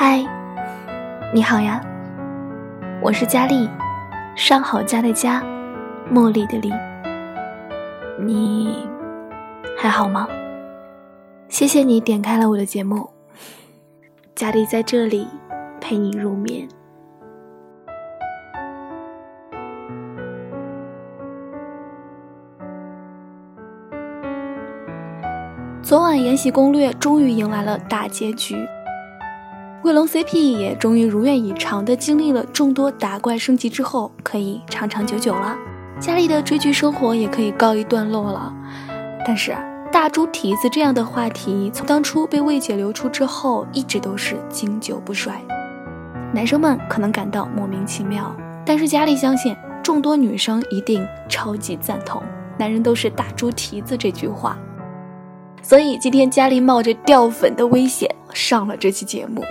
嗨，你好呀，我是佳丽，上好佳的佳，茉莉的莉。你还好吗？谢谢你点开了我的节目，佳丽在这里陪你入眠。昨晚《延禧攻略》终于迎来了大结局。卫龙 CP 也终于如愿以偿的经历了众多打怪升级之后，可以长长久久了，家里的追剧生活也可以告一段落了。但是大猪蹄子这样的话题，从当初被魏姐流出之后，一直都是经久不衰。男生们可能感到莫名其妙，但是佳丽相信众多女生一定超级赞同“男人都是大猪蹄子”这句话。所以今天佳丽冒着掉粉的危险上了这期节目。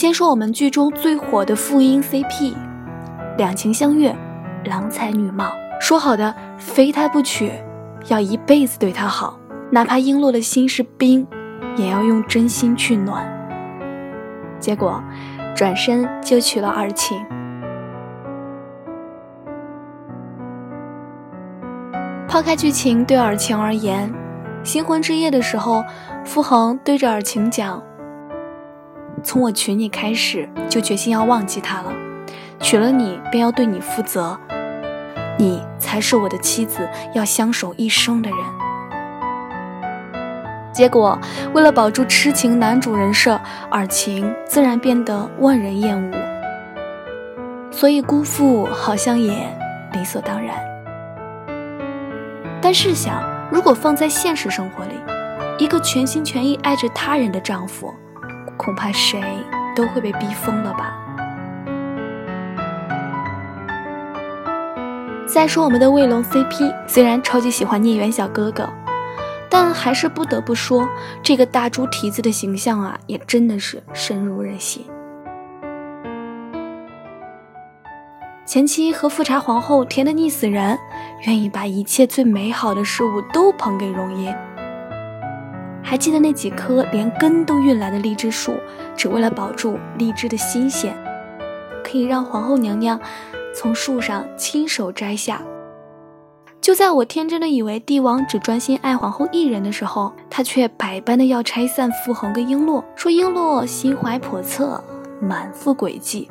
先说我们剧中最火的副音 CP，两情相悦，郎才女貌，说好的非他不娶，要一辈子对他好，哪怕璎珞的心是冰，也要用真心去暖。结果，转身就娶了尔晴。抛开剧情，对尔晴而言，新婚之夜的时候，傅恒对着尔晴讲。从我娶你开始，就决心要忘记他了。娶了你，便要对你负责，你才是我的妻子，要相守一生的人。结果，为了保住痴情男主人设，尔晴自然变得万人厌恶，所以辜负好像也理所当然。但试想，如果放在现实生活里，一个全心全意爱着他人的丈夫。恐怕谁都会被逼疯了吧。再说我们的卫龙 CP，虽然超级喜欢聂远小哥哥，但还是不得不说，这个大猪蹄子的形象啊，也真的是深入人心。前期和富察皇后甜的腻死人，愿意把一切最美好的事物都捧给容颜。还记得那几棵连根都运来的荔枝树，只为了保住荔枝的新鲜，可以让皇后娘娘从树上亲手摘下。就在我天真的以为帝王只专心爱皇后一人的时候，他却百般的要拆散傅恒跟璎珞，说璎珞心怀叵测，满腹诡计。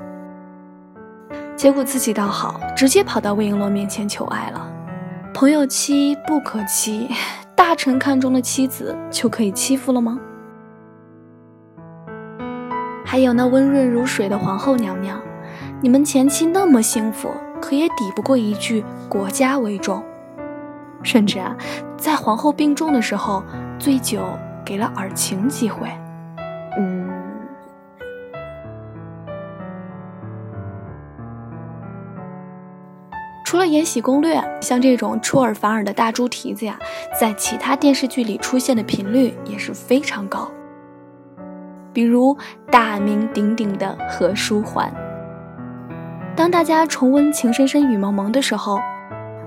结果自己倒好，直接跑到魏璎珞面前求爱了。朋友妻不可欺。大臣看中的妻子就可以欺负了吗？还有那温润如水的皇后娘娘，你们前妻那么幸福，可也抵不过一句国家为重。甚至啊，在皇后病重的时候，醉酒给了尔晴机会。除了《延禧攻略》，像这种出尔反尔的大猪蹄子呀，在其他电视剧里出现的频率也是非常高。比如大名鼎鼎的何书桓。当大家重温《情深深雨蒙蒙》的时候，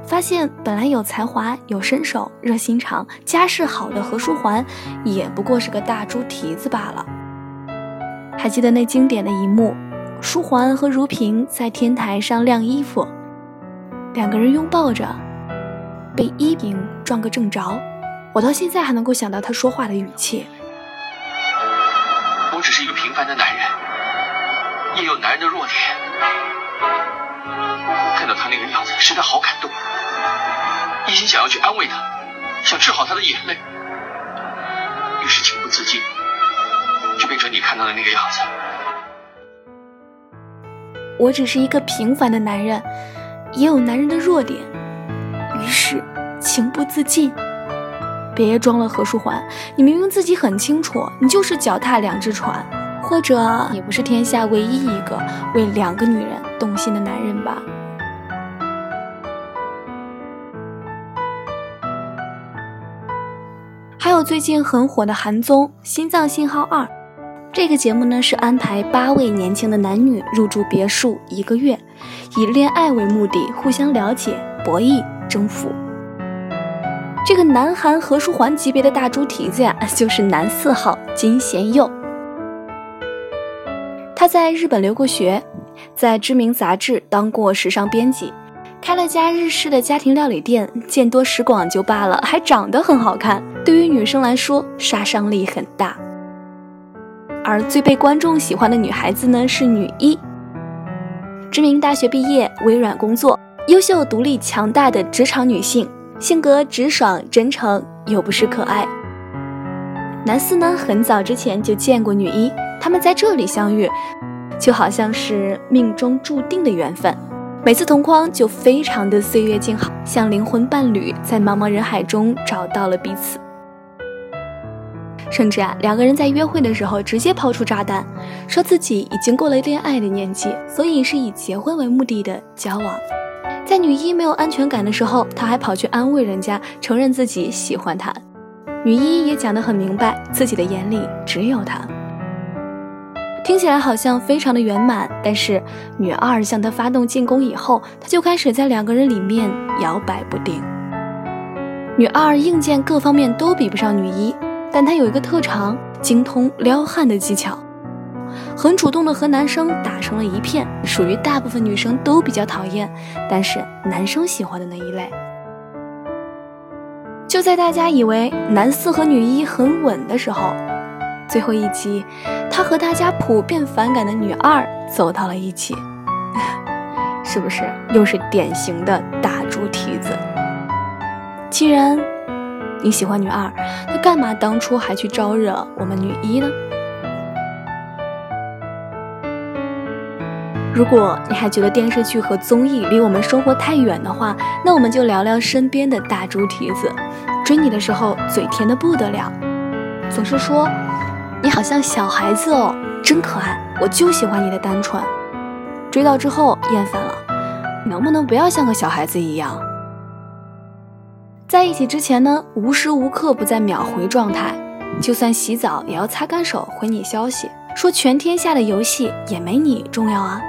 发现本来有才华、有身手、热心肠、家世好的何书桓，也不过是个大猪蹄子罢了。还记得那经典的一幕，书桓和如萍在天台上晾衣服。两个人拥抱着，被依萍撞个正着。我到现在还能够想到他说话的语气。我只是一个平凡的男人，也有男人的弱点。看到他那个样子，实在好感动，一心想要去安慰他，想治好他的眼泪，于是情不自禁就变成你看到的那个样子。我只是一个平凡的男人。也有男人的弱点，于是情不自禁。别装了，何书桓，你明明自己很清楚，你就是脚踏两只船，或者你不是天下唯一一个为两个女人动心的男人吧？还有最近很火的韩综《心脏信号二》。这个节目呢是安排八位年轻的男女入住别墅一个月，以恋爱为目的，互相了解、博弈、征服。这个南韩何书桓级别的大猪蹄子呀，就是男四号金贤佑。他在日本留过学，在知名杂志当过时尚编辑，开了家日式的家庭料理店，见多识广就罢了，还长得很好看，对于女生来说杀伤力很大。而最被观众喜欢的女孩子呢，是女一，知名大学毕业，微软工作，优秀、独立、强大的职场女性，性格直爽、真诚又不失可爱。男四呢，很早之前就见过女一，他们在这里相遇，就好像是命中注定的缘分。每次同框就非常的岁月静好，像灵魂伴侣，在茫茫人海中找到了彼此。甚至啊，两个人在约会的时候直接抛出炸弹，说自己已经过了恋爱的年纪，所以是以结婚为目的的交往。在女一没有安全感的时候，他还跑去安慰人家，承认自己喜欢她。女一也讲得很明白，自己的眼里只有他。听起来好像非常的圆满，但是女二向他发动进攻以后，他就开始在两个人里面摇摆不定。女二硬件各方面都比不上女一。但他有一个特长，精通撩汉的技巧，很主动的和男生打成了一片，属于大部分女生都比较讨厌，但是男生喜欢的那一类。就在大家以为男四和女一很稳的时候，最后一集，他和大家普遍反感的女二走到了一起，是不是又是典型的大猪蹄子？既然。你喜欢女二，那干嘛当初还去招惹我们女一呢？如果你还觉得电视剧和综艺离我们生活太远的话，那我们就聊聊身边的大猪蹄子。追你的时候嘴甜的不得了，总是说你好像小孩子哦，真可爱，我就喜欢你的单纯。追到之后厌烦了，能不能不要像个小孩子一样？在一起之前呢，无时无刻不在秒回状态，就算洗澡也要擦干手回你消息，说全天下的游戏也没你重要啊。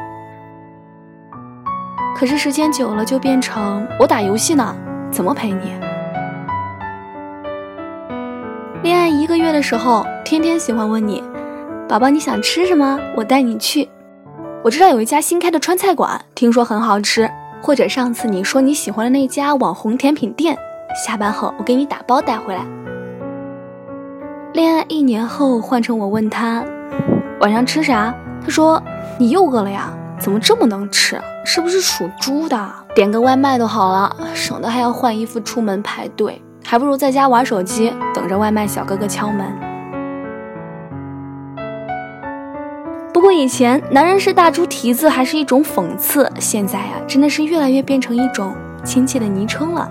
可是时间久了就变成我打游戏呢，怎么陪你？恋爱一个月的时候，天天喜欢问你，宝宝你想吃什么？我带你去。我知道有一家新开的川菜馆，听说很好吃。或者上次你说你喜欢的那家网红甜品店。下班后我给你打包带回来。恋爱一年后换成我问他晚上吃啥，他说你又饿了呀？怎么这么能吃？是不是属猪的？点个外卖都好了，省得还要换衣服出门排队，还不如在家玩手机，等着外卖小哥哥敲门。不过以前男人是大猪蹄子还是一种讽刺，现在啊真的是越来越变成一种亲切的昵称了。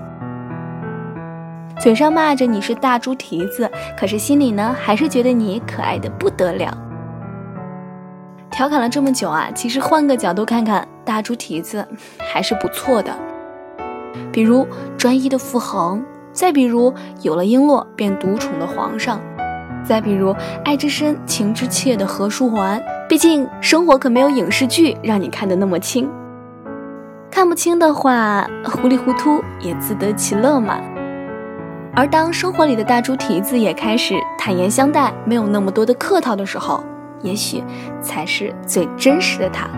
嘴上骂着你是大猪蹄子，可是心里呢，还是觉得你可爱的不得了。调侃了这么久啊，其实换个角度看看，大猪蹄子还是不错的。比如专一的傅恒，再比如有了璎珞便独宠的皇上，再比如爱之深情之切的何书桓。毕竟生活可没有影视剧让你看得那么清，看不清的话，糊里糊涂也自得其乐嘛。而当生活里的大猪蹄子也开始坦言相待，没有那么多的客套的时候，也许才是最真实的他。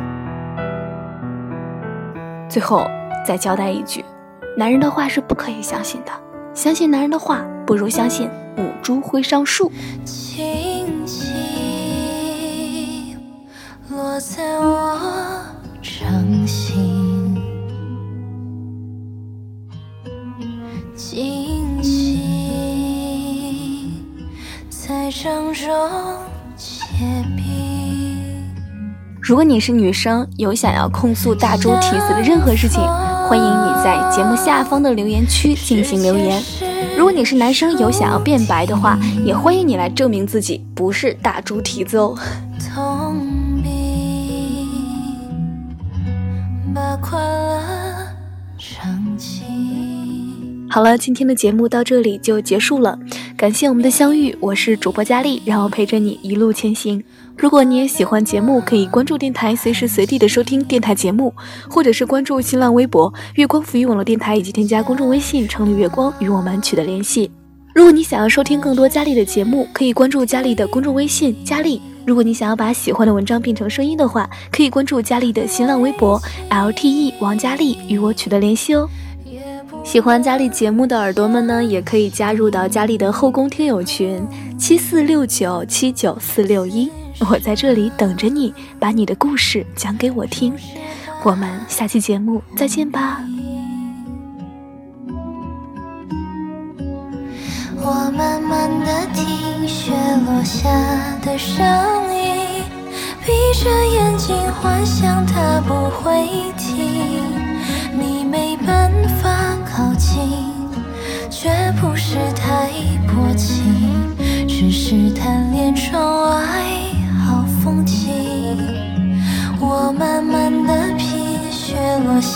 最后再交代一句：男人的话是不可以相信的，相信男人的话不如相信母猪会上树。轻轻落在我掌心。如果你是女生，有想要控诉大猪蹄子的任何事情，欢迎你在节目下方的留言区进行留言。如果你是男生，有想要变白的话，也欢迎你来证明自己不是大猪蹄子哦。好了，今天的节目到这里就结束了。感谢我们的相遇，我是主播佳丽，让我陪着你一路前行。如果你也喜欢节目，可以关注电台，随时随地的收听电台节目，或者是关注新浪微博“月光浮语网络电台”，以及添加公众微信“城里月光”与我们取得联系。如果你想要收听更多佳丽的节目，可以关注佳丽的公众微信“佳丽”。如果你想要把喜欢的文章变成声音的话，可以关注佳丽的新浪微博 “LTE 王佳丽”与我取得联系哦。喜欢佳丽节目的耳朵们呢，也可以加入到佳丽的后宫听友群七四六九七九四六一，我在这里等着你，把你的故事讲给我听。我们下期节目再见吧。我慢慢的听雪落下的声音，闭着眼睛幻想它不会停。你没办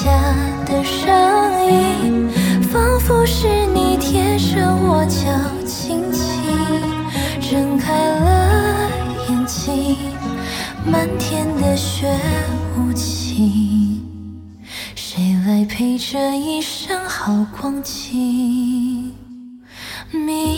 下的声音，仿佛是你贴着我脚轻轻睁开了眼睛，漫天的雪无情。谁来陪这一生好光景，明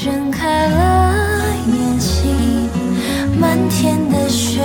睁开了眼睛。漫天的雪